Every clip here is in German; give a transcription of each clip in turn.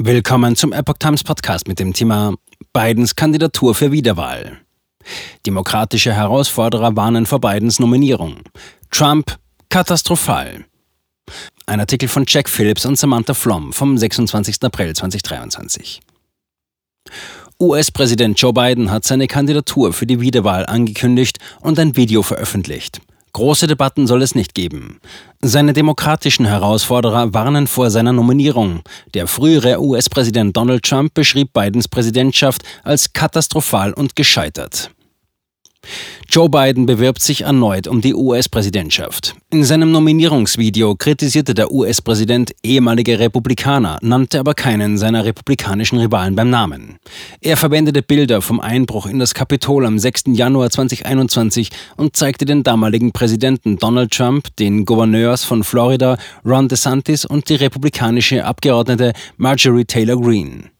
Willkommen zum Epoch Times Podcast mit dem Thema Bidens Kandidatur für Wiederwahl. Demokratische Herausforderer warnen vor Bidens Nominierung. Trump katastrophal. Ein Artikel von Jack Phillips und Samantha Flom vom 26. April 2023. US-Präsident Joe Biden hat seine Kandidatur für die Wiederwahl angekündigt und ein Video veröffentlicht. Große Debatten soll es nicht geben. Seine demokratischen Herausforderer warnen vor seiner Nominierung. Der frühere US-Präsident Donald Trump beschrieb Bidens Präsidentschaft als katastrophal und gescheitert. Joe Biden bewirbt sich erneut um die US-Präsidentschaft. In seinem Nominierungsvideo kritisierte der US-Präsident ehemalige Republikaner, nannte aber keinen seiner republikanischen Rivalen beim Namen. Er verwendete Bilder vom Einbruch in das Kapitol am 6. Januar 2021 und zeigte den damaligen Präsidenten Donald Trump, den Gouverneurs von Florida Ron DeSantis und die republikanische Abgeordnete Marjorie Taylor Greene.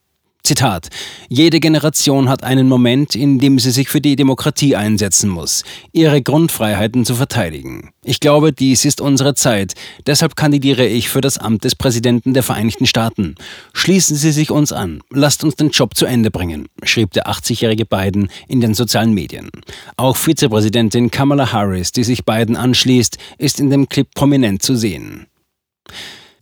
Zitat. Jede Generation hat einen Moment, in dem sie sich für die Demokratie einsetzen muss, ihre Grundfreiheiten zu verteidigen. Ich glaube, dies ist unsere Zeit. Deshalb kandidiere ich für das Amt des Präsidenten der Vereinigten Staaten. Schließen Sie sich uns an. Lasst uns den Job zu Ende bringen, schrieb der 80-jährige Biden in den sozialen Medien. Auch Vizepräsidentin Kamala Harris, die sich Biden anschließt, ist in dem Clip prominent zu sehen.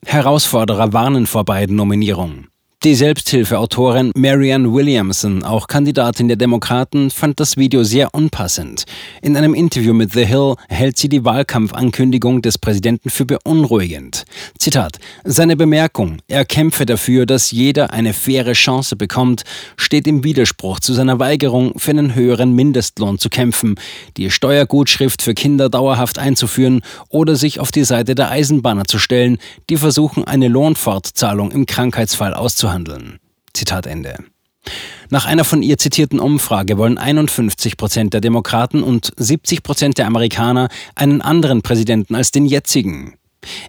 Herausforderer warnen vor beiden Nominierungen. Die Selbsthilfeautorin Marianne Williamson, auch Kandidatin der Demokraten, fand das Video sehr unpassend. In einem Interview mit The Hill hält sie die Wahlkampfankündigung des Präsidenten für beunruhigend. Zitat: Seine Bemerkung, er kämpfe dafür, dass jeder eine faire Chance bekommt, steht im Widerspruch zu seiner Weigerung, für einen höheren Mindestlohn zu kämpfen, die Steuergutschrift für Kinder dauerhaft einzuführen oder sich auf die Seite der Eisenbahner zu stellen, die versuchen, eine Lohnfortzahlung im Krankheitsfall auszuhalten auszuhandeln. Zitat Ende. Nach einer von ihr zitierten Umfrage wollen 51 Prozent der Demokraten und 70 Prozent der Amerikaner einen anderen Präsidenten als den jetzigen.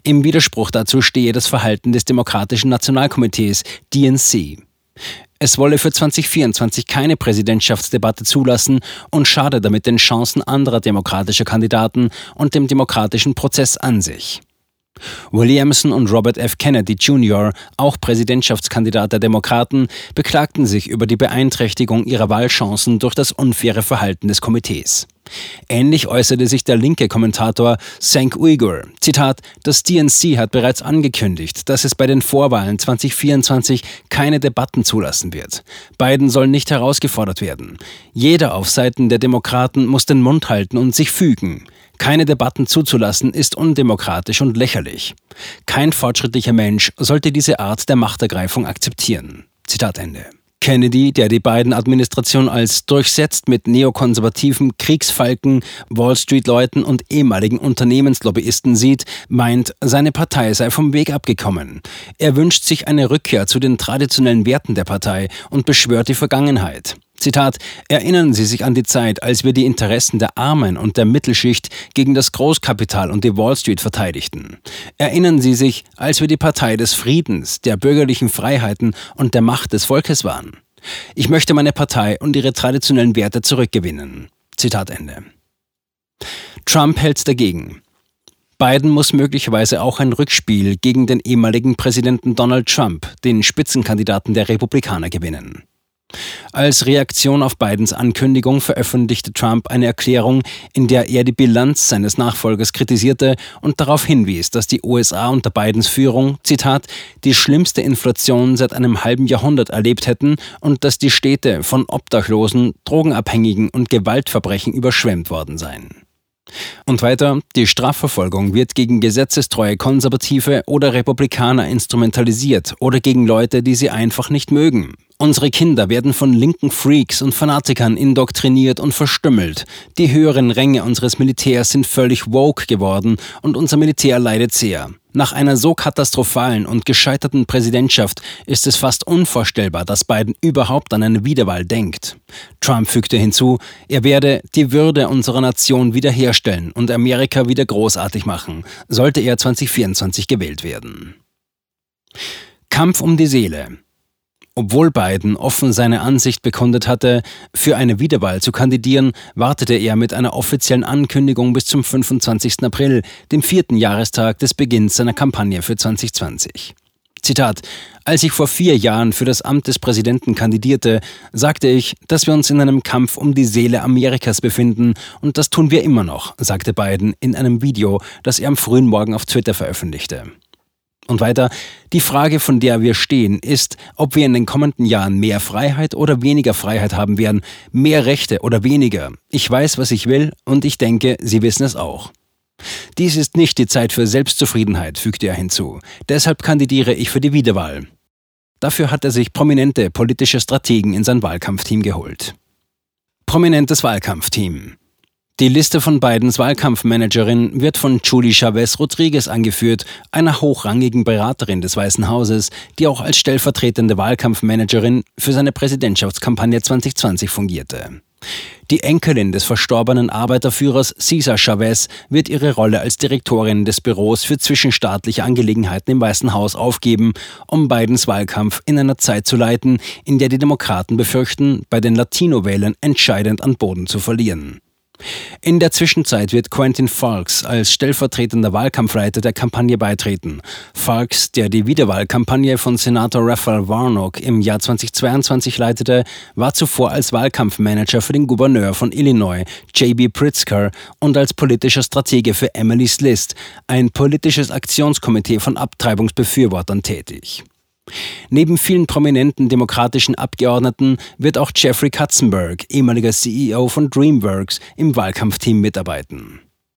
Im Widerspruch dazu stehe das Verhalten des Demokratischen Nationalkomitees DNC. Es wolle für 2024 keine Präsidentschaftsdebatte zulassen und schade damit den Chancen anderer demokratischer Kandidaten und dem demokratischen Prozess an sich. Williamson und Robert F. Kennedy Jr., auch Präsidentschaftskandidat der Demokraten, beklagten sich über die Beeinträchtigung ihrer Wahlchancen durch das unfaire Verhalten des Komitees. Ähnlich äußerte sich der linke Kommentator Sank Uyghur. Zitat: Das DNC hat bereits angekündigt, dass es bei den Vorwahlen 2024 keine Debatten zulassen wird. Biden soll nicht herausgefordert werden. Jeder auf Seiten der Demokraten muss den Mund halten und sich fügen. Keine Debatten zuzulassen ist undemokratisch und lächerlich. Kein fortschrittlicher Mensch sollte diese Art der Machtergreifung akzeptieren. Zitat Ende. Kennedy, der die beiden Administration als durchsetzt mit neokonservativen Kriegsfalken, Wall Street-Leuten und ehemaligen Unternehmenslobbyisten sieht, meint, seine Partei sei vom Weg abgekommen. Er wünscht sich eine Rückkehr zu den traditionellen Werten der Partei und beschwört die Vergangenheit. Zitat, erinnern Sie sich an die Zeit, als wir die Interessen der Armen und der Mittelschicht gegen das Großkapital und die Wall Street verteidigten. Erinnern Sie sich, als wir die Partei des Friedens, der bürgerlichen Freiheiten und der Macht des Volkes waren. Ich möchte meine Partei und ihre traditionellen Werte zurückgewinnen. Zitat Ende. Trump hält dagegen. Biden muss möglicherweise auch ein Rückspiel gegen den ehemaligen Präsidenten Donald Trump, den Spitzenkandidaten der Republikaner, gewinnen. Als Reaktion auf Bidens Ankündigung veröffentlichte Trump eine Erklärung, in der er die Bilanz seines Nachfolgers kritisierte und darauf hinwies, dass die USA unter Bidens Führung, Zitat, die schlimmste Inflation seit einem halben Jahrhundert erlebt hätten und dass die Städte von Obdachlosen, Drogenabhängigen und Gewaltverbrechen überschwemmt worden seien. Und weiter, die Strafverfolgung wird gegen gesetzestreue Konservative oder Republikaner instrumentalisiert oder gegen Leute, die sie einfach nicht mögen. Unsere Kinder werden von linken Freaks und Fanatikern indoktriniert und verstümmelt. Die höheren Ränge unseres Militärs sind völlig woke geworden und unser Militär leidet sehr. Nach einer so katastrophalen und gescheiterten Präsidentschaft ist es fast unvorstellbar, dass Biden überhaupt an eine Wiederwahl denkt. Trump fügte hinzu, er werde die Würde unserer Nation wiederherstellen und Amerika wieder großartig machen, sollte er 2024 gewählt werden. Kampf um die Seele. Obwohl Biden offen seine Ansicht bekundet hatte, für eine Wiederwahl zu kandidieren, wartete er mit einer offiziellen Ankündigung bis zum 25. April, dem vierten Jahrestag des Beginns seiner Kampagne für 2020. Zitat Als ich vor vier Jahren für das Amt des Präsidenten kandidierte, sagte ich, dass wir uns in einem Kampf um die Seele Amerikas befinden und das tun wir immer noch, sagte Biden in einem Video, das er am frühen Morgen auf Twitter veröffentlichte. Und weiter, die Frage, von der wir stehen, ist, ob wir in den kommenden Jahren mehr Freiheit oder weniger Freiheit haben werden, mehr Rechte oder weniger. Ich weiß, was ich will und ich denke, Sie wissen es auch. Dies ist nicht die Zeit für Selbstzufriedenheit, fügte er hinzu. Deshalb kandidiere ich für die Wiederwahl. Dafür hat er sich prominente politische Strategen in sein Wahlkampfteam geholt. Prominentes Wahlkampfteam. Die Liste von Bidens Wahlkampfmanagerin wird von Julie Chavez Rodriguez angeführt, einer hochrangigen Beraterin des Weißen Hauses, die auch als stellvertretende Wahlkampfmanagerin für seine Präsidentschaftskampagne 2020 fungierte. Die Enkelin des verstorbenen Arbeiterführers Cesar Chavez wird ihre Rolle als Direktorin des Büros für zwischenstaatliche Angelegenheiten im Weißen Haus aufgeben, um Bidens Wahlkampf in einer Zeit zu leiten, in der die Demokraten befürchten, bei den Latino-Wählern entscheidend an Boden zu verlieren. In der Zwischenzeit wird Quentin Falks als stellvertretender Wahlkampfleiter der Kampagne beitreten. Falks, der die Wiederwahlkampagne von Senator Raphael Warnock im Jahr 2022 leitete, war zuvor als Wahlkampfmanager für den Gouverneur von Illinois, J.B. Pritzker, und als politischer Stratege für Emily's List, ein politisches Aktionskomitee von Abtreibungsbefürwortern tätig. Neben vielen prominenten demokratischen Abgeordneten wird auch Jeffrey Katzenberg, ehemaliger CEO von DreamWorks, im Wahlkampfteam mitarbeiten.